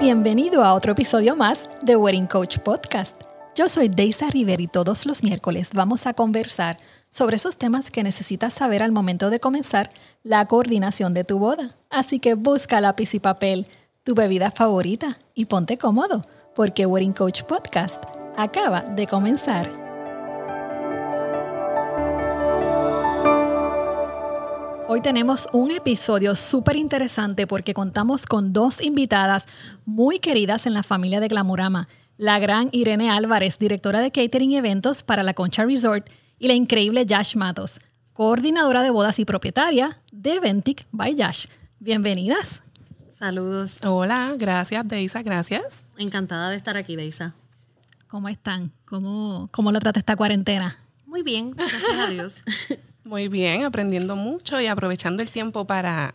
Bienvenido a otro episodio más de Wedding Coach Podcast. Yo soy Deisa River y todos los miércoles vamos a conversar sobre esos temas que necesitas saber al momento de comenzar la coordinación de tu boda. Así que busca lápiz y papel, tu bebida favorita y ponte cómodo, porque Wedding Coach Podcast acaba de comenzar. Hoy tenemos un episodio súper interesante porque contamos con dos invitadas muy queridas en la familia de Glamurama. La gran Irene Álvarez, directora de catering y eventos para la Concha Resort, y la increíble Yash Matos, coordinadora de bodas y propietaria de Ventic by Yash. Bienvenidas. Saludos. Hola, gracias Deisa, gracias. Encantada de estar aquí, Deisa. ¿Cómo están? ¿Cómo, cómo lo trata esta cuarentena? Muy bien, gracias a Dios. Muy bien, aprendiendo mucho y aprovechando el tiempo para,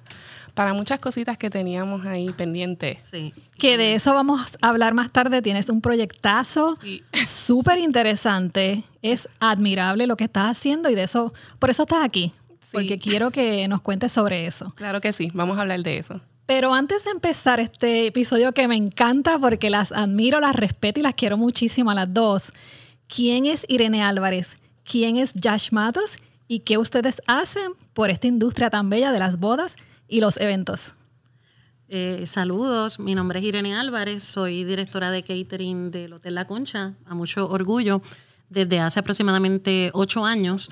para muchas cositas que teníamos ahí pendientes. Sí. Que de eso vamos a hablar más tarde. Tienes un proyectazo súper interesante. Es admirable lo que estás haciendo y de eso, por eso estás aquí. Porque quiero que nos cuentes sobre eso. Claro que sí, vamos a hablar de eso. Pero antes de empezar este episodio que me encanta porque las admiro, las respeto y las quiero muchísimo a las dos. ¿Quién es Irene Álvarez? ¿Quién es Josh Matos? Y qué ustedes hacen por esta industria tan bella de las bodas y los eventos. Eh, saludos, mi nombre es Irene Álvarez, soy directora de catering del Hotel La Concha, a mucho orgullo, desde hace aproximadamente ocho años.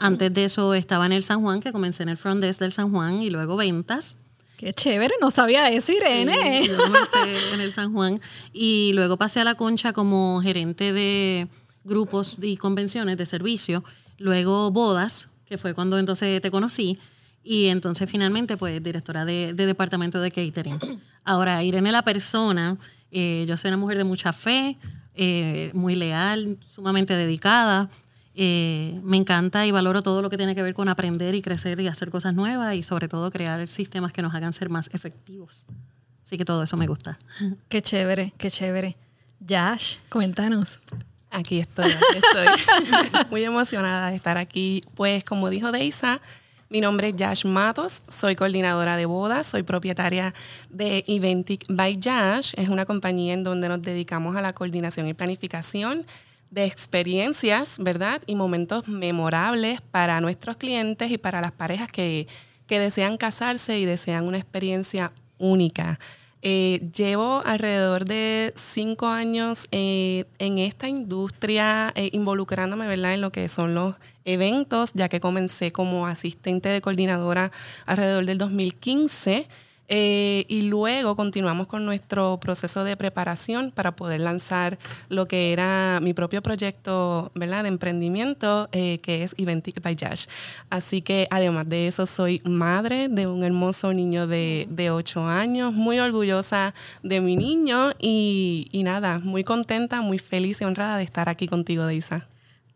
Antes de eso estaba en el San Juan, que comencé en el front desk del San Juan y luego ventas. Qué chévere, no sabía eso, Irene. yo comencé en el San Juan y luego pasé a La Concha como gerente de grupos y convenciones de servicio luego bodas, que fue cuando entonces te conocí, y entonces finalmente pues directora de, departamento de catering. Ahora, Irene la persona, eh, yo soy una mujer de mucha fe, eh, muy leal, sumamente dedicada. Eh, me encanta y valoro todo lo que tiene que ver con aprender y crecer y hacer cosas nuevas y sobre todo crear sistemas que nos hagan ser más efectivos. Así que todo eso me gusta. Qué chévere, qué chévere. Josh, cuéntanos. Aquí estoy, estoy. Muy emocionada de estar aquí. Pues como dijo Deisa, mi nombre es Yash Matos, soy coordinadora de bodas, soy propietaria de Eventic by Yash. Es una compañía en donde nos dedicamos a la coordinación y planificación de experiencias, ¿verdad? Y momentos memorables para nuestros clientes y para las parejas que, que desean casarse y desean una experiencia única. Eh, llevo alrededor de cinco años eh, en esta industria, eh, involucrándome ¿verdad? en lo que son los eventos, ya que comencé como asistente de coordinadora alrededor del 2015. Eh, y luego continuamos con nuestro proceso de preparación para poder lanzar lo que era mi propio proyecto ¿verdad? de emprendimiento, eh, que es Eventic by Josh. Así que además de eso, soy madre de un hermoso niño de, de 8 años, muy orgullosa de mi niño y, y nada, muy contenta, muy feliz y honrada de estar aquí contigo, Deisa.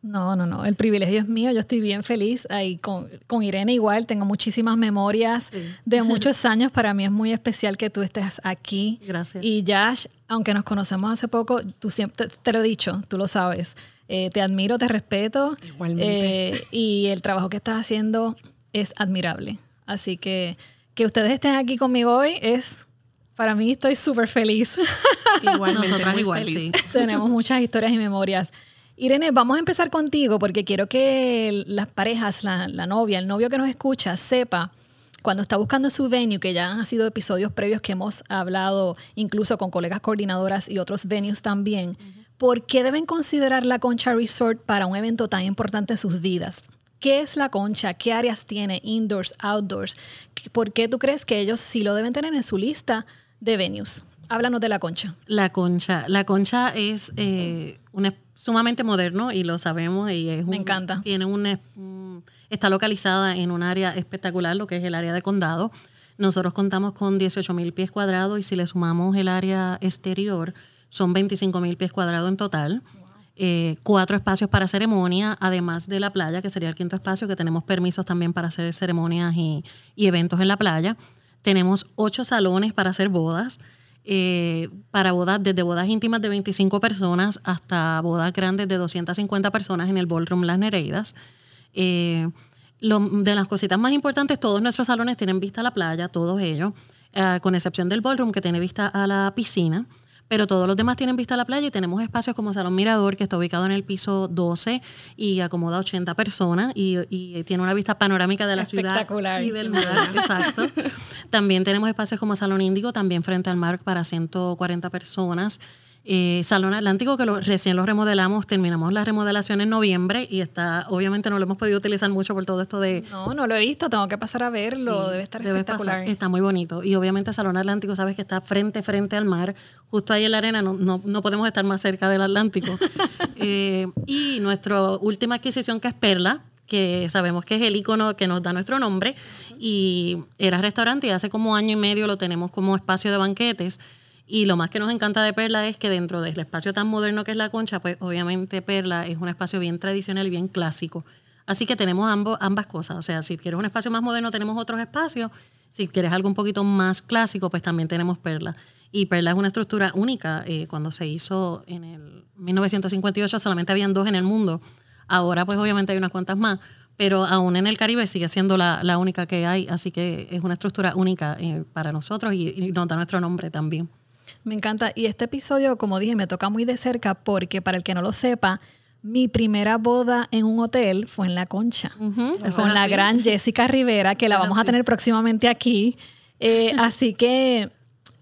No, no, no. El privilegio es mío. Yo estoy bien feliz. Ahí con, con Irene igual. Tengo muchísimas memorias de muchos años. Para mí es muy especial que tú estés aquí. Gracias. Y Josh, aunque nos conocemos hace poco, tú siempre te, lo he dicho, tú lo sabes. Eh, te admiro, te respeto. Igualmente. Eh, y el trabajo que estás haciendo es admirable. Así que que ustedes estén aquí conmigo hoy es para mí estoy súper feliz. Igualmente, Nosotras igual, sí. Tenemos muchas historias y memorias. Irene, vamos a empezar contigo porque quiero que las parejas, la, novia, el novio que nos escucha, sepa cuando está buscando su venue, que ya han sido episodios previos que hemos hablado incluso con colegas coordinadoras y otros venues también, ¿por qué deben considerar la Concha Resort para un evento tan importante en sus vidas? ¿Qué es la concha? ¿Qué áreas tiene? Indoors, outdoors. ¿Por qué tú crees que ellos sí lo deben tener en su lista de venues? Háblanos de la concha. La concha. La concha es eh, una sumamente moderno y lo sabemos y es me encanta. tiene un, está localizada en un área espectacular lo que es el área de condado. Nosotros contamos con 18 mil pies cuadrados y si le sumamos el área exterior son 25 mil pies cuadrados en total. Eh, cuatro espacios para ceremonia además de la playa que sería el quinto espacio que tenemos permisos también para hacer ceremonias y, y eventos en la playa. Tenemos ocho salones para hacer bodas eh, para bodas, desde bodas íntimas de 25 personas hasta bodas grandes de 250 personas en el Ballroom Las Nereidas. Eh, de las cositas más importantes, todos nuestros salones tienen vista a la playa, todos ellos. eh, con excepción del ballroom que tiene vista a la piscina. Pero todos los demás tienen vista a la playa y tenemos espacios como Salón Mirador, que está ubicado en el piso 12 y acomoda 80 personas y, y tiene una vista panorámica de la ciudad y del mar. Exacto. También tenemos espacios como Salón Índigo, también frente al mar para 140 personas. Eh, Salón Atlántico, que lo- recién lo remodelamos, terminamos la remodelación en noviembre y está, obviamente no lo hemos podido utilizar mucho por todo esto de, No, no lo he visto, tengo que pasar a verlo, debe estar Debe espectacular. pasar. Está muy bonito. Y obviamente Salón Atlántico, sabes que está frente, frente al mar. Justo ahí en la arena no, no, no podemos estar más cerca del Atlántico. Eh, y nuestra última adquisición, que es Perla, que sabemos que es el icono que nos da nuestro nombre. Y era restaurante y hace como año y medio lo tenemos como espacio de banquetes. Y lo más que nos encanta de Perla es que dentro del espacio tan moderno que es la concha, pues obviamente Perla es un espacio bien tradicional y bien clásico. Así que tenemos ambos, ambas cosas. O sea, si quieres un espacio más moderno, tenemos otros espacios. Si quieres algo un poquito más clásico, pues también tenemos Perla. Y Perla es una estructura única. Eh, cuando se hizo en el 1958 solamente habían dos en el mundo. Ahora pues obviamente hay unas cuantas más. Pero aún en el Caribe sigue siendo la, única que hay. Así que es una estructura única eh, para nosotros y nos da nuestro nombre también. Me encanta. Y este episodio, como dije, me toca muy de cerca porque, para el que no lo sepa, mi primera boda en un hotel fue en La Concha. Ujú, eso Con la así. gran Jessica Rivera, que la vamos a tener próximamente aquí. Eh, así que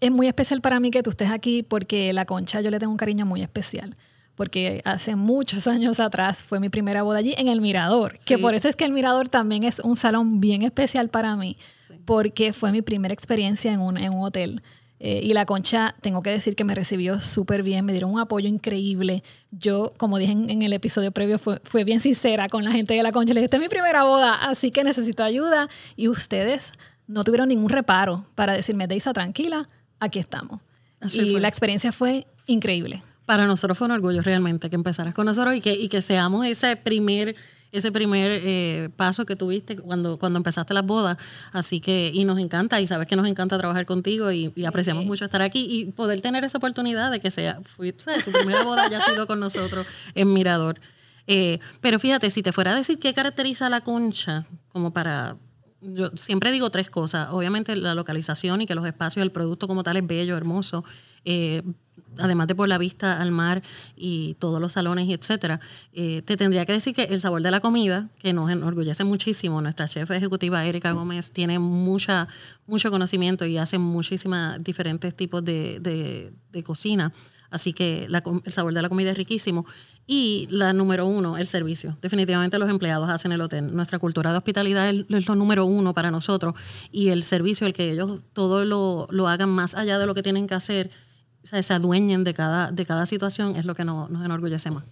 es muy especial para mí que tú estés aquí porque La Concha yo le tengo un cariño muy especial. Porque hace muchos años atrás fue mi primera boda allí en el Mirador. Que por eso es que el Mirador también es un salón bien especial para mí. Porque fue mi primera experiencia en un, en un hotel. Eh, y la concha, tengo que decir que me recibió súper bien, me dieron un apoyo increíble. Yo, como dije en, en el episodio previo, fue, fue bien sincera con la gente de la concha. Le dije, esta es mi primera boda, así que necesito ayuda. Y ustedes no tuvieron ningún reparo para decirme, Deisa, tranquila, aquí estamos. Así y fue. la experiencia fue increíble. Para nosotros fue un orgullo realmente que empezaras con nosotros y que, y que seamos ese primer, ese primer eh, paso que tuviste cuando, cuando empezaste las bodas. Así que, y nos encanta, y sabes que nos encanta trabajar contigo y, y apreciamos mucho estar aquí y poder tener esa oportunidad de que sea, fui, ¿sabes? tu primera boda haya sido con nosotros en Mirador. Eh, pero fíjate, si te fuera a decir qué caracteriza a la concha, como para yo siempre digo tres cosas. Obviamente la localización y que los espacios, el producto como tal es bello, hermoso. Eh, además de por la vista al mar y todos los salones y etcétera, eh, te tendría que decir que el sabor de la comida, que nos enorgullece muchísimo, nuestra chef ejecutiva Erika Gómez tiene mucha, mucho conocimiento y hace muchísimas diferentes tipos de, de- cocina. Así que el sabor de la comida es riquísimo. Y la número uno, el servicio. Definitivamente los empleados hacen el hotel. Nuestra cultura de hospitalidad es, es lo número uno para nosotros. Y el servicio, el que ellos todo lo, lo hagan más allá de lo que tienen que hacer, o sea, se adueñen de cada, de cada situación, es lo que nos, nos enorgullece más.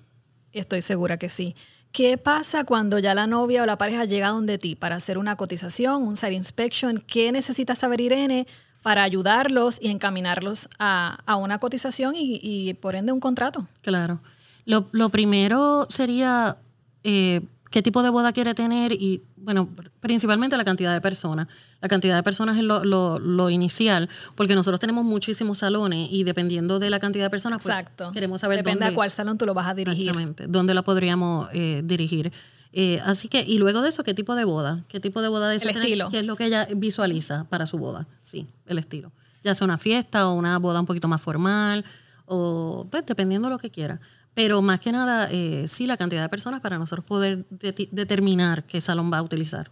Estoy segura que sí. ¿Qué pasa cuando ya la novia o la pareja llega donde ti para hacer una cotización, un site inspection? ¿Qué necesita saber Irene para ayudarlos y encaminarlos a, a una cotización y, y, por ende un contrato? Claro. Lo, lo primero sería eh, qué tipo de boda quiere tener y, bueno, principalmente la cantidad de personas. La cantidad de personas es lo, lo- lo inicial, porque nosotros tenemos muchísimos salones y dependiendo de la cantidad de personas, pues, Exacto. queremos saber Depende dónde, a cuál salón tú lo vas a dirigir. Exactamente, dónde la podríamos eh, dirigir. Eh, así que, y luego de eso, ¿qué tipo de boda? ¿Qué tipo de boda desea El tener? estilo. ¿Qué es lo que ella visualiza para su boda? Sí, el estilo. Ya sea una fiesta o una boda un poquito más formal, o pues dependiendo de lo que quiera. Pero más que nada, eh, sí, la cantidad de personas para nosotros poder de- determinar qué salón va a utilizar.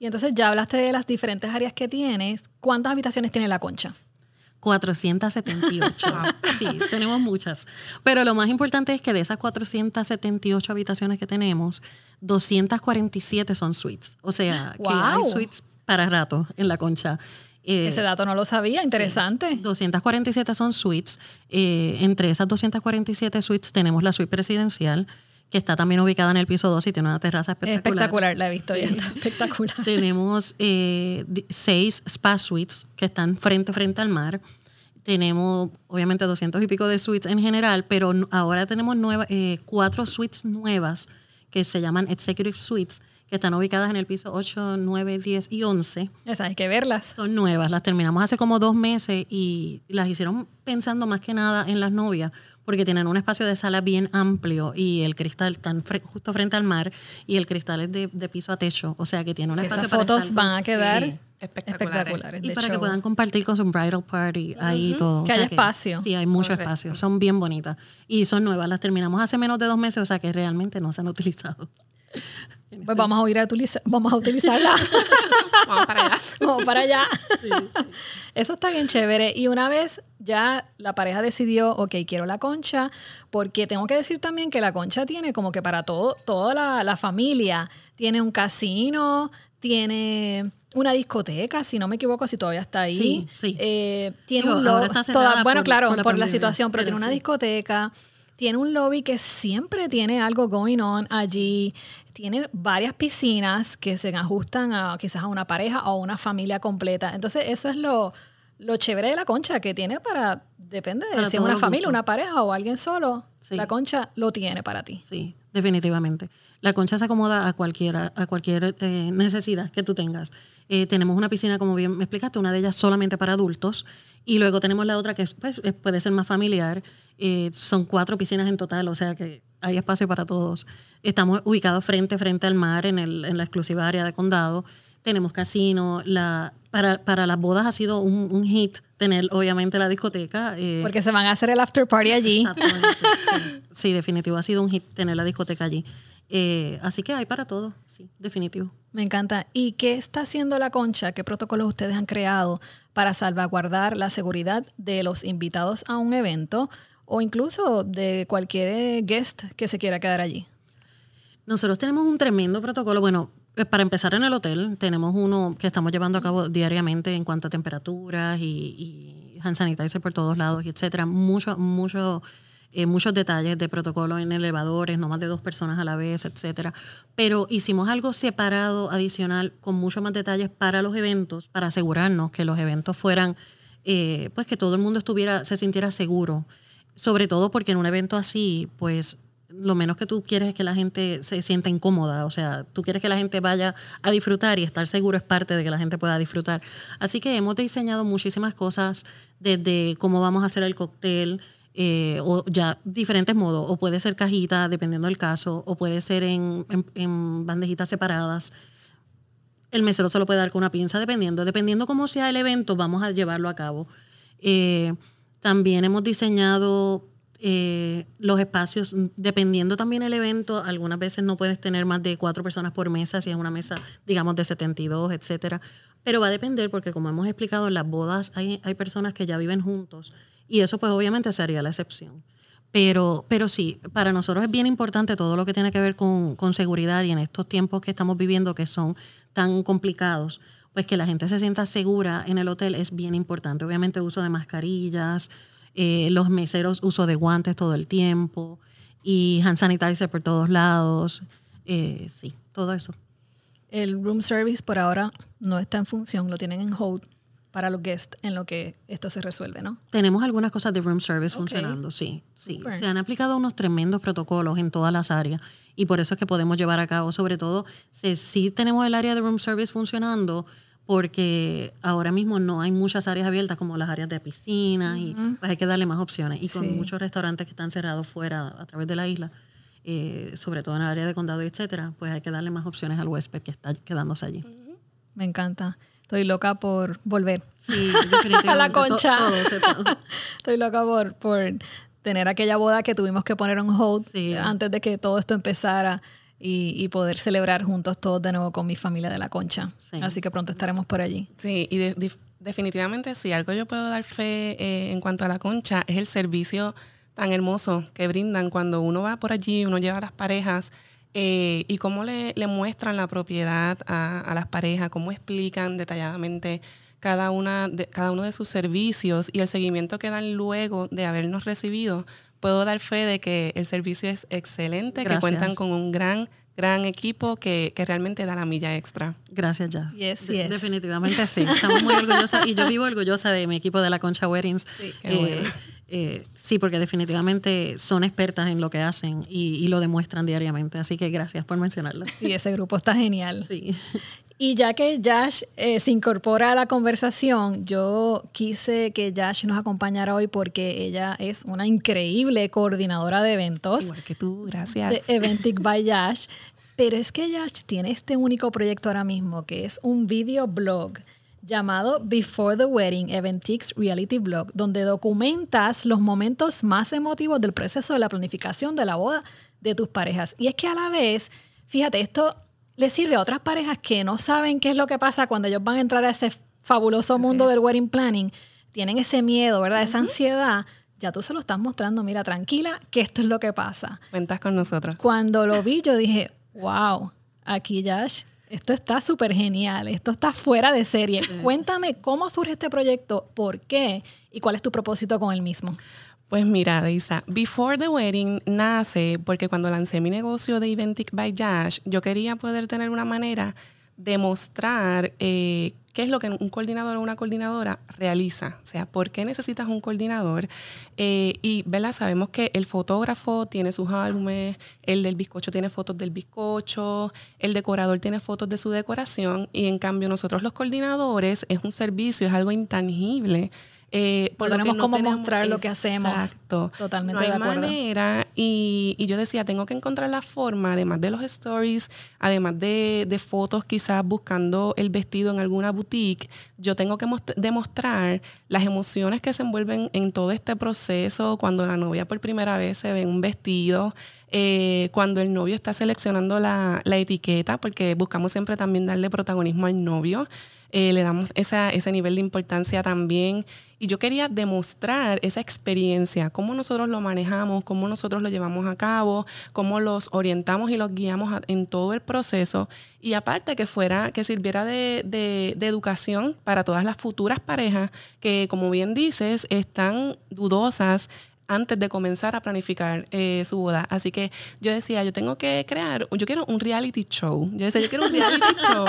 Y entonces ya hablaste de las diferentes áreas que tienes. ¿Cuántas habitaciones tiene la concha? 478. sí, tenemos muchas. Pero lo más importante es que de esas 478 habitaciones que tenemos, 247 son suites. O sea, que hay ¡Wow! suites para rato en la concha. Eh, Ese dato no lo sabía, interesante. 247 son suites. Eh, entre esas 247 suites tenemos la suite presidencial, que está también ubicada en el piso 2 y tiene una terraza Es espectacular. espectacular, la he visto ya, está espectacular. Tenemos eh, seis spa suites que están frente frente al mar. Tenemos, obviamente, 200 y pico de suites en general, pero ahora tenemos nueva- eh, cuatro suites nuevas que se llaman Executive Suites, que están ubicadas en el piso 8, 9, 10 y 11. Esas hay que verlas. Son nuevas, las terminamos hace como dos meses y las hicieron pensando más que nada en las novias, porque tienen un espacio de sala bien amplio y el cristal fre- justo frente al mar y el cristal es de, de piso a techo, o sea que tiene un Esas espacio para fotos estar- van a quedar Sí, espectaculares. Espectaculares. Y para que puedan compartir con su bridal party, ahí todo. Que haya espacio. Sí, hay mucho Correcto. espacio. Son bien bonitas. Y son nuevas. Las terminamos hace menos de dos meses, o sea que realmente no se han utilizado. Pues vamos a ir a utilizar, vamos a utilizarla. Vamos para allá. Vamos para allá. Eso está bien chévere. Y una vez ya la pareja decidió, ok, quiero la concha, porque tengo que decir también que la concha tiene como que para todo, toda la, la familia. Tiene un casino, tiene una discoteca, si no me equivoco, si todavía está ahí. Sí, sí. Eh, tiene Digo, un está cerrada bueno, por- claro, por por la situación, pero, pero tiene una sí. discoteca. Tiene un lobby que siempre tiene algo going on allí. Tiene varias piscinas que se ajustan a quizás a una pareja o a una familia completa. Entonces, eso es lo, lo chévere de la concha que tiene para, depende de Para si es una familia, una pareja o alguien solo. Sí. La concha lo tiene para ti. Sí, definitivamente. La concha se acomoda a cualquier, a cualquier eh, necesidad que tú tengas. Eh, tenemos una piscina, como bien me explicaste, una de ellas solamente para adultos. Y luego tenemos la otra que pues, puede ser más familiar. Eh, son cuatro piscinas en total, o sea que hay espacio para todos. Estamos ubicados frente frente al mar en, el, en la exclusiva área de condado. Tenemos casino. La, para, para las bodas ha sido un hit tener, obviamente, la discoteca. eh, Porque se van a hacer el after party allí. Exactamente. Sí, sí, definitivo. Ha sido un hit tener la discoteca allí. Eh, así que hay para todo, sí, definitivo. Me encanta. ¿Y qué está haciendo la concha? ¿Qué protocolos ustedes han creado para salvaguardar la seguridad de los invitados a un evento o incluso de cualquier guest que se quiera quedar allí? Nosotros tenemos un tremendo protocolo. Bueno, para empezar en el hotel, tenemos uno que estamos llevando a cabo diariamente en cuanto a temperaturas y, y hand sanitizer por todos lados, y etcétera. Mucho, mucho, eh, muchos detalles de protocolo en elevadores, no más de dos personas a la vez, etcétera. Pero hicimos algo separado, adicional, con muchos más detalles para los eventos, para asegurarnos que los eventos fueran, eh, pues que todo el mundo estuviera, se sintiera seguro. Sobre todo porque en un evento así, pues lo menos que tú quieres es que la gente se sienta incómoda, o sea, tú quieres que la gente vaya a disfrutar y estar seguro es parte de que la gente pueda disfrutar. Así que hemos diseñado muchísimas cosas desde cómo vamos a hacer el cóctel, eh, o ya diferentes modos, o puede ser cajita, dependiendo del caso, o puede ser en, bandejitas separadas. El mesero se lo puede dar con una pinza, dependiendo. Dependiendo cómo sea el evento, vamos a llevarlo a cabo. Eh, también hemos diseñado eh, los espacios, dependiendo también el evento, algunas veces no puedes tener más de cuatro personas por mesa, si es una mesa, digamos, de 72, etcétera. Pero va a depender, porque como hemos explicado, en las bodas hay, hay personas que ya viven juntos, y eso pues obviamente sería la excepción. Pero, pero sí, para nosotros es bien importante todo lo que tiene que ver con, con seguridad y en estos tiempos que estamos viviendo que son tan complicados, pues que la gente se sienta segura en el hotel es bien importante. Obviamente uso de mascarillas, eh, los meseros uso de guantes todo el tiempo y hand sanitizer por todos lados. Eh, sí, todo eso. El room service por ahora no está en función, lo tienen en hold para los guests en lo que esto se resuelve, ¿no? Tenemos algunas cosas de room service funcionando, sí. sí. Se han aplicado unos tremendos protocolos en todas las áreas y por eso es que podemos llevar a cabo, sobre todo, si sí tenemos el área de room service funcionando, porque ahora mismo no hay muchas áreas abiertas como las áreas de piscinas y pues hay que darle más opciones. Y con Sí. muchos restaurantes que están cerrados fuera a través de la isla, eh, sobre todo en el área de condado, etcétera, pues hay que darle más opciones al huésped que está quedándose allí. Me encanta. Estoy loca por volver. Sí. A la concha. todo se- todo. Estoy loca por, por tener aquella boda que tuvimos que poner on hold Sí. antes de que todo esto empezara y, y poder celebrar juntos todos de nuevo con mi familia de la concha. Sí. Así que pronto estaremos por allí. Sí, y de- definitivamente si algo yo puedo dar fe eh, en cuanto a la concha es el servicio tan hermoso que brindan cuando uno va por allí, uno lleva a las parejas eh, y cómo le, le muestran la propiedad a, a las parejas, cómo explican detalladamente cada, una de, cada uno de sus servicios y el seguimiento que dan luego de habernos recibido. Puedo dar fe de que el servicio es excelente, Gracias. que cuentan con un gran, gran equipo que, que realmente da la milla extra. Gracias, ya. Yes, De- yes. Definitivamente sí. Estamos muy orgullosas y yo vivo orgullosa de mi equipo de la Concha Weddings. Sí, qué Eh, bueno. eh, sí, porque definitivamente son expertas en lo que hacen y, y lo demuestran diariamente. Así que gracias por mencionarlo. Sí, ese grupo está genial. Sí. Y ya que Josh eh, se incorpora a la conversación, yo quise que Josh nos acompañara hoy porque ella es una increíble coordinadora de eventos. Igual que tú, gracias. de Eventic by Yash. Pero es que Yash tiene este único proyecto ahora mismo, que es un videoblog llamado Before the Wedding Eventix Reality Blog, donde documentas los momentos más emotivos del proceso de la planificación de la boda de tus parejas. Y es que a la vez, fíjate, esto le sirve a otras parejas que no saben qué es lo que pasa cuando ellos van a entrar a ese fabuloso mundo del wedding planning, tienen ese miedo, ¿verdad? Esa ansiedad. Ya tú se lo estás mostrando, mira, tranquila, que esto es lo que pasa. Cuentas con nosotros. Cuando lo vi, yo dije, wow, aquí Josh esto está súper genial, esto está fuera de serie. Cuéntame cómo surge este proyecto, por qué y cuál es tu propósito con el mismo. Pues mira, Deisa, Before the Wedding nace porque cuando lancé mi negocio de Eventic by Josh, yo quería poder tener una manera de mostrar eh, qué es lo que un coordinador o una coordinadora realiza. O sea, ¿por qué necesitas un coordinador? Eh, y, ¿verdad? Sabemos que el fotógrafo tiene sus álbumes, el del bizcocho tiene fotos del bizcocho, el decorador tiene fotos de su decoración y en cambio nosotros los coordinadores es un servicio, es algo intangible eh, por tenemos cómo mostrar lo que hacemos. Exacto. Totalmente no hay manera. Y, y, yo decía, tengo que encontrar la forma, además de los stories, además de, de, fotos quizás buscando el vestido en alguna boutique, yo tengo que demostrar las emociones que se envuelven en todo este proceso cuando la novia por primera vez se ve un vestido. Eh, cuando el novio está seleccionando la, etiqueta, porque buscamos siempre también darle protagonismo al novio. Eh, le damos ese nivel de importancia también. Y yo quería demostrar esa experiencia, cómo nosotros lo manejamos, cómo nosotros lo llevamos a cabo, cómo los orientamos y los guiamos en todo el proceso. Y aparte que fuera, que sirviera de educación para todas las futuras parejas que, como bien dices, están dudosas antes de comenzar a planificar eh, su boda. Así que yo decía, yo tengo que crear, yo quiero un reality show. Yo decía, yo quiero un reality show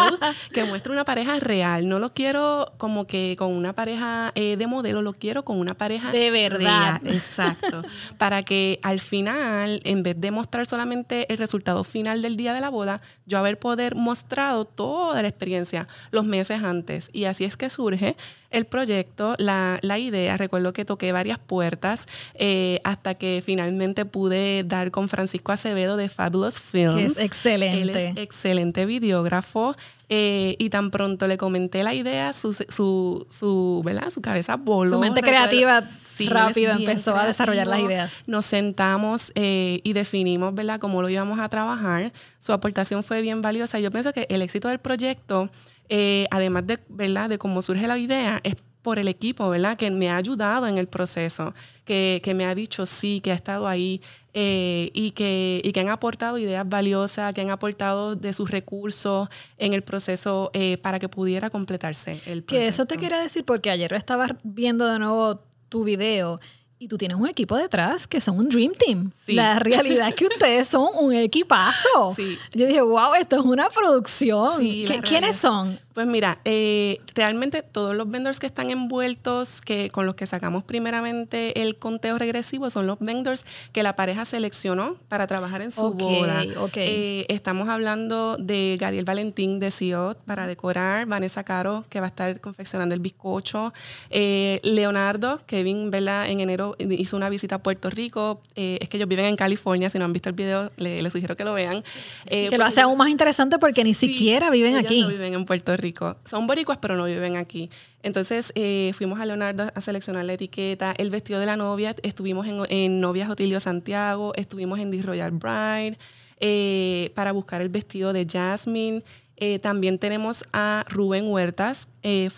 que muestre una pareja real. No lo quiero como que con una pareja eh, de modelo, lo quiero con una pareja de verdad. Exacto. Para que al final, en vez de mostrar solamente el resultado final del día de la boda, yo haber poder mostrado toda la experiencia los meses antes. Y así es que surge el proyecto, la, la idea. Recuerdo que toqué varias puertas eh, hasta que finalmente pude dar con Francisco Acevedo de Fabulous Films. Que es excelente. Él es excelente videógrafo. Eh, y tan pronto le comenté la idea, su, su, su, ¿verdad? su cabeza voló. Su mente creativa rápido empezó a desarrollar las ideas. Nos sentamos eh, y definimos ¿verdad? cómo lo íbamos a trabajar. Su aportación fue bien valiosa. Yo pienso que el éxito del proyecto eh, además de, ¿verdad? de cómo surge la idea, es por el equipo, ¿verdad? Que me ha ayudado en el proceso, que, que me ha dicho sí, que ha estado ahí eh, y, que, y que han aportado ideas valiosas, que han aportado de sus recursos en el proceso eh, para que pudiera completarse el proceso. Que eso te quería decir porque ayer estaba viendo de nuevo tu video y tú tienes un equipo detrás que son un Dream Team. La realidad es que ustedes son un equipazo. Yo dije, wow, esto es una producción. ¿Quiénes son? Pues mira, eh, realmente todos los vendors que están envueltos, que con los que sacamos primeramente el conteo regresivo, son los vendors que la pareja seleccionó para trabajar en su boda. Eh, estamos hablando de Gadiel Valentín de Ciot para decorar, Vanessa Caro, que va a estar confeccionando el bizcocho, eh, Leonardo, Kevin, ¿verdad? En enero hizo una visita a Puerto Rico. es que ellos viven en California, si no han visto el video, les, sugiero que lo vean. que lo hace aún más interesante porque ni siquiera viven aquí. No viven en Puerto Rico. Son boricuas, pero no viven aquí. Entonces eh, fuimos a Leonardo a seleccionar la etiqueta, el vestido de la novia, estuvimos en, en Novias Otilio Santiago, estuvimos en The Royal Bride eh, para buscar el vestido de Jasmine. Eh, también tenemos a Rubén Huertas, eh,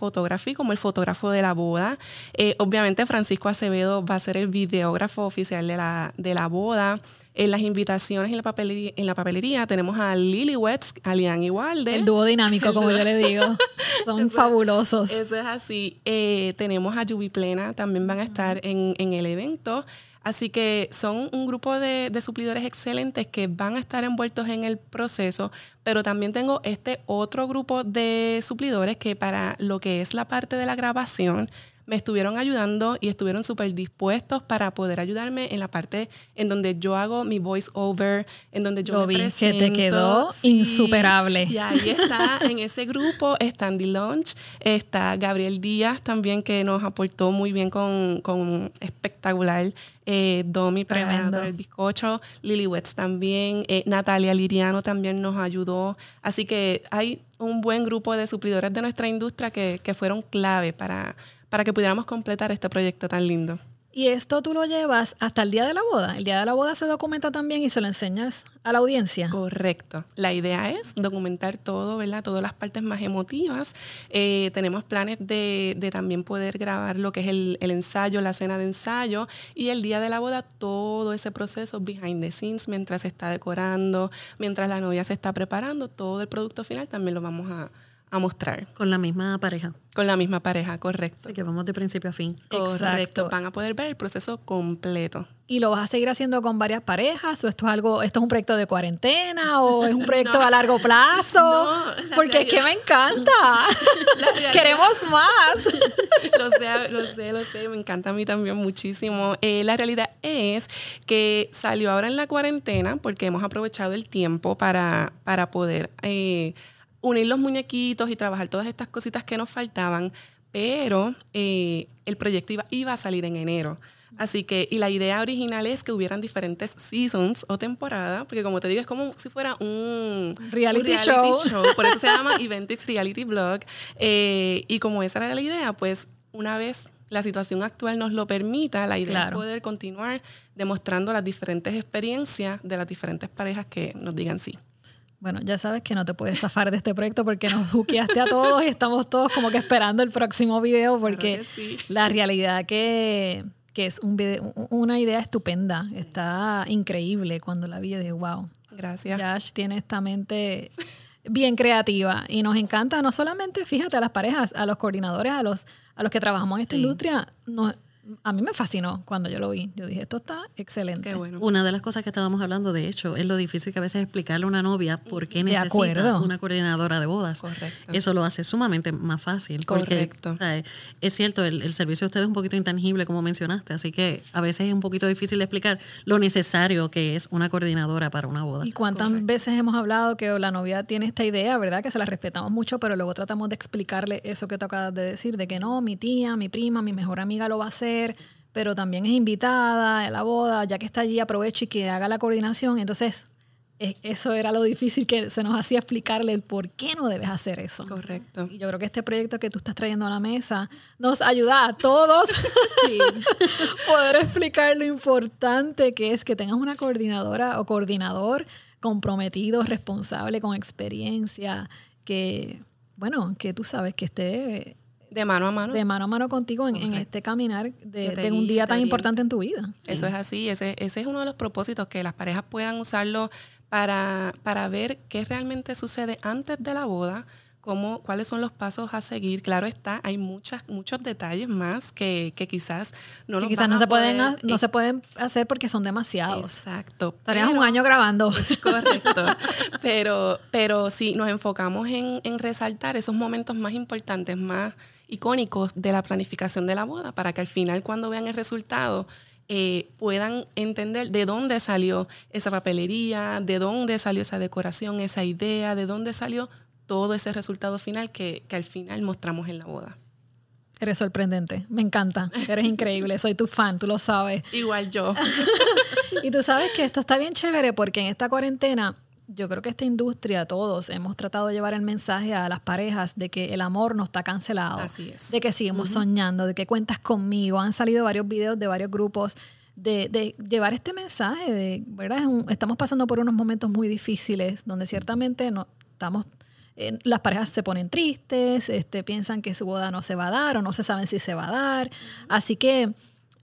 como el fotógrafo de la boda. obviamente Francisco Acevedo va a ser el videógrafo oficial de la, de la boda. En las invitaciones en la papelería, en la papelería tenemos a Lily Wetz, a Lian Igualde. El dúo dinámico, como yo le digo. Son fabulosos. Eso es así. Eh, tenemos a Yubi Plena, también van a estar en, en el evento. Así que son un grupo de, de, suplidores excelentes que van a estar envueltos en el proceso, pero también tengo este otro grupo de suplidores que para lo que es la parte de la grabación me estuvieron ayudando y estuvieron súper dispuestos para poder ayudarme en la parte en donde yo hago mi voice over, en donde yo Lo me vi, que te quedó insuperable. Y ahí está, en ese grupo está Andy Lunch, está Gabriel Díaz también que nos aportó muy bien con, con espectacular. Eh, Domi para el bizcocho, Lily Wetz también, eh, Natalia Liriano también nos ayudó. Así que hay un buen grupo de suplidores de nuestra industria que, que fueron clave para, para que pudiéramos completar este proyecto tan lindo. Y esto tú lo llevas hasta el día de la boda. El día de la boda se documenta también y se lo enseñas a la audiencia. Correcto. La idea es documentar todo, ¿verdad? Todas las partes más emotivas. Eh, tenemos planes de, de también poder grabar lo que es el, el ensayo, la cena de ensayo y el día de la boda, todo ese proceso behind the scenes, mientras se está decorando, mientras la novia se está preparando, todo el producto final también lo vamos a, a mostrar Con la misma pareja. con la misma pareja, correcto. Así que vamos de principio a fin. Correcto. Exacto. Van a poder ver el proceso completo. ¿Y lo vas a seguir haciendo con varias parejas? ¿O esto es algo, esto es un proyecto de cuarentena? ¿O es un proyecto a largo plazo? No, la Porque es que me encanta. Queremos más. lo sé, lo sé, lo sé, me encanta a mí también muchísimo. Eh, la realidad es que salió ahora en la cuarentena porque hemos aprovechado el tiempo para, para poder eh, unir los muñequitos y trabajar todas estas cositas que nos faltaban, pero eh, el proyecto iba, iba a salir en enero. Así que, y la idea original es que hubieran diferentes seasons o temporadas, porque como te digo, es como si fuera un Reality show. Por eso se llama Eventix Reality Blog. Eh, y como esa era la idea, pues una vez la situación actual nos lo permita, la idea Claro. es poder continuar demostrando las diferentes experiencias de las diferentes parejas que nos digan sí. Bueno, ya sabes que no te puedes zafar de este proyecto porque nos juqueaste a todos y estamos todos como que esperando el próximo video porque sí. la realidad que, que es un video- una idea estupenda, está increíble. Cuando la vi yo dije, wow, Gracias. Josh tiene esta mente bien creativa y nos encanta no solamente, fíjate, a las parejas, a los coordinadores, a los, a los que trabajamos en esta Sí. industria. nos- a mí me fascinó cuando yo lo vi. Yo dije, esto está excelente. Qué bueno. Una de las cosas que estábamos hablando, de hecho, es lo difícil que a veces explicarle a una novia por qué De necesita acuerdo. una coordinadora de bodas. Correcto. Eso lo hace sumamente más fácil. Porque, Correcto. o sea, es cierto, el, el servicio de ustedes es un poquito intangible, como mencionaste, así que a veces es un poquito difícil de explicar lo necesario que es una coordinadora para una boda. ¿Y cuántas veces hemos hablado que la novia tiene esta idea, verdad? Que se la respetamos mucho, pero luego tratamos de explicarle eso que tú acabas de decir, de que no, mi tía, mi prima, mi mejor amiga lo va a hacer, pero también es invitada a la boda, ya que está allí, aproveche y que haga la coordinación. Entonces, eso era lo difícil que se nos hacía explicarle el por qué no debes hacer eso. Correcto. Y yo creo que este proyecto que tú estás trayendo a la mesa nos ayuda a todos poder explicar lo importante que es que tengas una coordinadora o coordinador comprometido, responsable, con experiencia, que, bueno, que tú sabes que esté De mano a mano. de mano a mano contigo en, en este caminar de, de un día tan importante en tu vida. Eso es así, ese, ese es uno de los propósitos, que las parejas puedan usarlo para, para ver qué realmente sucede antes de la boda, cómo, cuáles son los pasos a seguir. Claro está, hay muchas, muchos detalles más que, que quizás no Que quizás no se, pueden, poder- no se pueden hacer porque son demasiados. Exacto. Estaríamos un año grabando. Correcto. Pero, pero sí, nos enfocamos en, en resaltar esos momentos más importantes, más icónicos de la planificación de la boda, para que al final, cuando vean el resultado, eh, puedan entender de dónde salió esa papelería, de dónde salió esa decoración, esa idea, de dónde salió todo ese resultado final que, que al final mostramos en la boda. Eres sorprendente. Me encanta. Eres increíble. Soy tu fan, tú lo sabes. Igual yo. Y tú sabes que esto está bien chévere porque en esta cuarentena, yo creo que esta industria, todos hemos tratado de llevar el mensaje a las parejas de que el amor no está cancelado. Así es. De que seguimos soñando, de que cuentas conmigo. Han salido varios videos de varios grupos de, de llevar este mensaje de, ¿verdad? Estamos pasando por unos momentos muy difíciles donde ciertamente no estamos eh, las parejas se ponen tristes, este, piensan que su boda no se va a dar o no se saben si se va a dar. Así que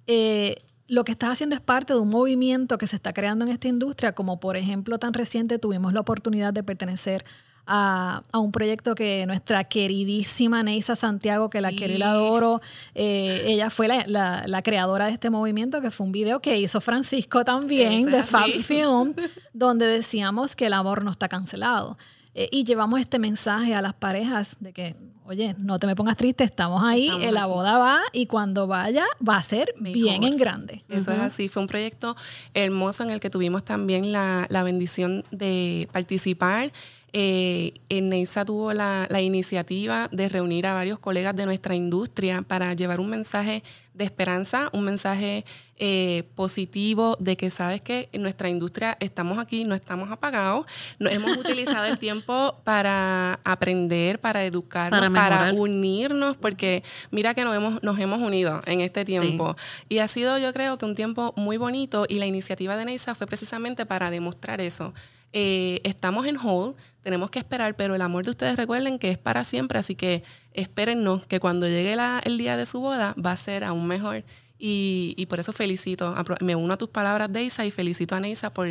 eh, lo que estás haciendo es parte de un movimiento que se está creando en esta industria, como por ejemplo tan reciente tuvimos la oportunidad de pertenecer a, a un proyecto que nuestra queridísima Neisa Santiago, que la quiero y la adoro, eh, ella fue la, la- la creadora de este movimiento, que fue un video que hizo Francisco también, es de Fab. Film, donde decíamos que el amor no está cancelado. Eh, y llevamos este mensaje a las parejas de que, oye, no te me pongas triste, estamos ahí, Estamos eh, la aquí. boda va y cuando vaya va a ser bien en grande. Eso es así. Fue un proyecto hermoso en el que tuvimos también la, la bendición de participar. Eh, en Neisa tuvo la, la iniciativa de reunir a varios colegas de nuestra industria para llevar un mensaje de esperanza, un mensaje eh, positivo de que sabes que en nuestra industria estamos aquí, no estamos apagados, no, hemos utilizado el tiempo para aprender, para educarnos, Para unirnos, porque mira que nos hemos, nos hemos unido en este tiempo. Y ha sido yo creo que un tiempo muy bonito y la iniciativa de Neisa fue precisamente para demostrar eso. Eh, estamos en hold, tenemos que esperar, pero el amor de ustedes recuerden que es para siempre, así que espérennos que cuando llegue la- el día de su boda va a ser aún mejor. Y, y por eso felicito, me uno a tus palabras, Deisa, y felicito a Neisa por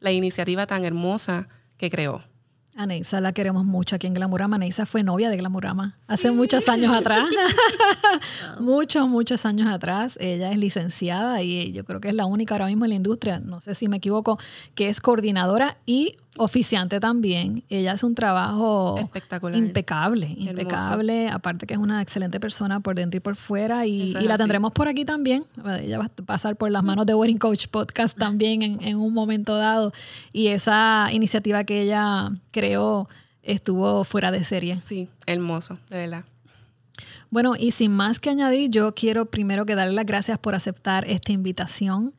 la iniciativa tan hermosa que creó. A Neisa la queremos mucho aquí en Glamurama. Neisa fue novia de Glamurama hace muchos años atrás. muchos, muchos años atrás. Ella es licenciada y yo creo que es la única ahora mismo en la industria, no sé si me equivoco, que es coordinadora y oficiante también. Ella hace un trabajo Espectacular. impecable, impecable. Aparte que es una excelente persona por dentro y por fuera y, la así. tendremos por aquí también. Ella va a pasar por las manos de Wedding Coach Podcast también en, en un momento dado. Y esa iniciativa que ella creó estuvo fuera de serie. Sí, hermoso, de verdad. Bueno, y sin más que añadir, yo quiero primero que darle las gracias por aceptar esta invitación.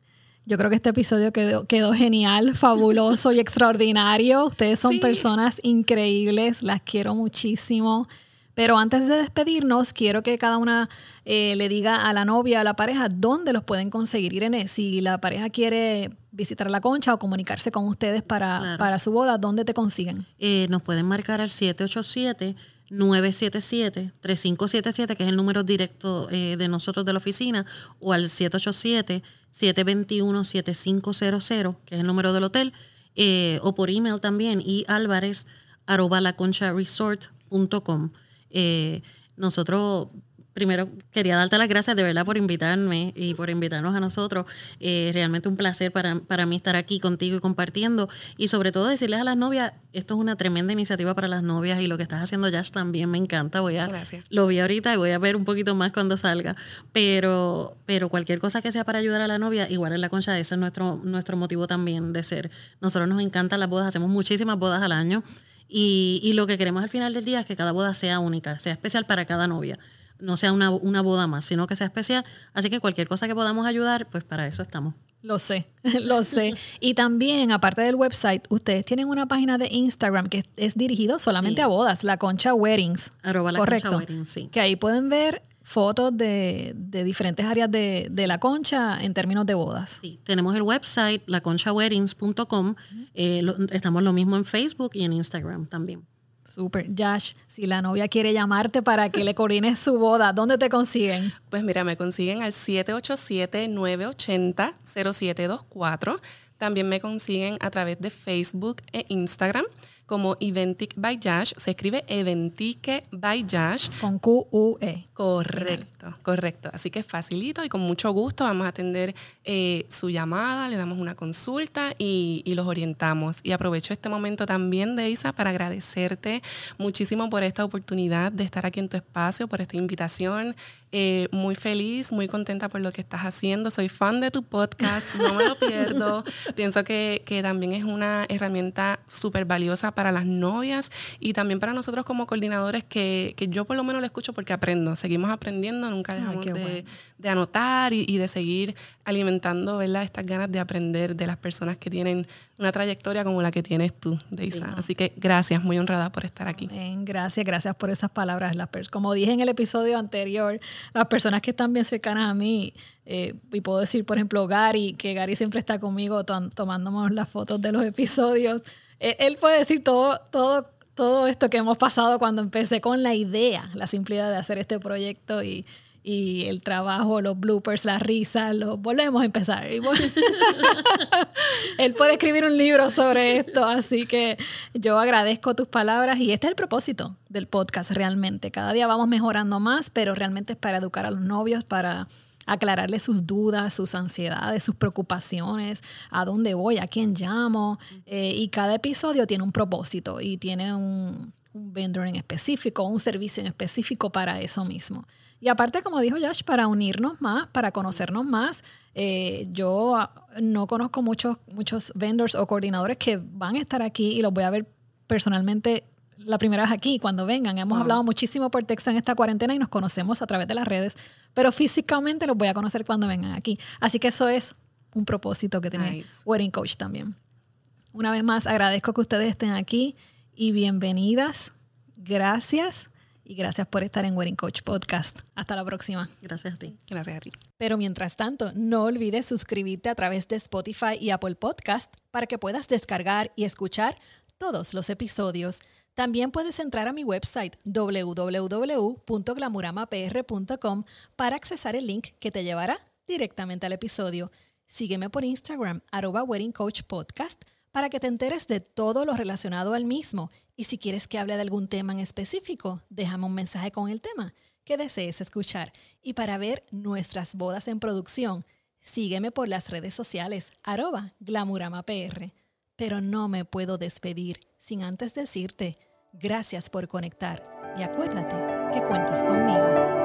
Yo creo que este episodio quedó, quedó genial, fabuloso y extraordinario. Ustedes son Sí. personas increíbles, las quiero muchísimo. Pero antes de despedirnos, quiero que cada una eh, le diga a la novia, a la pareja, dónde los pueden conseguir. Irene, si la pareja quiere visitar la concha o comunicarse con ustedes para, Claro. para su boda, ¿dónde te consiguen? Eh, nos pueden marcar al 787-977-3577, que es el número directo eh, de nosotros de la oficina, o al 787-721-7500, que es el número del hotel, eh, o por email también, y álvarez. Eh, nosotros, primero quería darte las gracias de verdad por invitarme y por invitarnos a nosotros. Eh, realmente un placer para, para mí estar aquí contigo y compartiendo. Y sobre todo decirles a las novias, esto es una tremenda iniciativa para las novias y lo que estás haciendo Josh también me encanta. Voy a, Gracias. Lo vi ahorita y voy a ver un poquito más cuando salga. Pero, pero cualquier cosa que sea para ayudar a la novia, igual en la concha, ese es nuestro, nuestro motivo también de ser. Nosotros nos encantan las bodas, hacemos muchísimas bodas al año. Y, y lo que queremos al final del día es que cada boda sea única, sea especial para cada novia. No sea una, una boda más, sino que sea especial. Así que cualquier cosa que podamos ayudar, pues para eso estamos. Lo sé, lo sé. Y también, aparte del website, ustedes tienen una página de Instagram que es, dirigido solamente Sí. a bodas, La Concha Weddings. Arroba La Concha Correcto. Weddings, sí. Que ahí pueden ver fotos de, de diferentes áreas de, de la concha en términos de bodas. Sí, tenemos el website, laconchaweddings.com. Eh, lo- estamos lo mismo en Facebook y en Instagram también. Super. Josh, si la novia quiere llamarte para que le coordines su boda, ¿dónde te consiguen? Pues mira, me consiguen al 787-980-0724. También me consiguen a través de Facebook e Instagram como Eventic by Josh. Se escribe Eventique by Josh. Con Q-U-E. Correcto, correcto. Así que facilito y con mucho gusto vamos a atender eh, su llamada, le damos una consulta y, y los orientamos. Y aprovecho este momento también, Deisa, para agradecerte muchísimo por esta oportunidad de estar aquí en tu espacio, por esta invitación. Eh, muy feliz, muy contenta por lo que estás haciendo. Soy fan de tu podcast, no me lo pierdo. Pienso que, que también es una herramienta súper valiosa para las novias y también para nosotros como coordinadores que, que yo por lo menos lo escucho porque aprendo. Seguimos aprendiendo, nunca Ay, dejamos qué de, bueno. De anotar y, y de seguir alimentando ¿verdad? estas ganas de aprender de las personas que tienen una trayectoria como la que tienes tú, Deisa. Así que gracias, muy honrada por estar aquí. Amén. Gracias, gracias por esas palabras. Como dije en el episodio anterior, las personas que están bien cercanas a mí, eh, y puedo decir, por ejemplo, Gary, que Gary siempre está conmigo to- tomándonos las fotos de los episodios. Eh, él puede decir todo, todo, todo esto que hemos pasado cuando empecé con la idea, la simplicidad de hacer este proyecto y, y el trabajo, los bloopers, las risas, los volvemos a empezar. Y él puede escribir un libro sobre esto, así que yo agradezco tus palabras y este es el propósito del podcast realmente. Cada día vamos mejorando más, pero realmente es para educar a los novios, para aclararle sus dudas, sus ansiedades, sus preocupaciones, a dónde voy, a quién llamo. Eh, y cada episodio tiene un propósito y tiene un, un vendor en específico, un servicio en específico para eso mismo. Y aparte, como dijo Josh, para unirnos más, para conocernos más, eh, yo ah, no conozco muchos, muchos vendors o coordinadores que van a estar aquí y los voy a ver personalmente la primera vez aquí, cuando vengan. Hemos hablado muchísimo por texto en esta cuarentena y nos conocemos a través de las redes, pero físicamente los voy a conocer cuando vengan aquí. Así que eso es un propósito que tiene Wedding Coach también. Una vez más, agradezco que ustedes estén aquí y bienvenidas. Gracias y gracias por estar en Wedding Coach Podcast. Hasta la próxima. Gracias a ti. Gracias a ti. Pero mientras tanto, no olvides suscribirte a través de Spotify y Apple Podcast para que puedas descargar y escuchar todos los episodios. También puedes entrar a mi website www.glamuramapr.com para accesar el link que te llevará directamente al episodio. Sígueme por Instagram, arroba Wedding Coach Podcast, para que te enteres de todo lo relacionado al mismo. Y si quieres que hable de algún tema en específico, déjame un mensaje con el tema que desees escuchar. Y para ver nuestras bodas en producción, sígueme por las redes sociales, arroba glamuramapr. Pero no me puedo despedir sin antes decirte gracias por conectar y acuérdate que cuentas conmigo.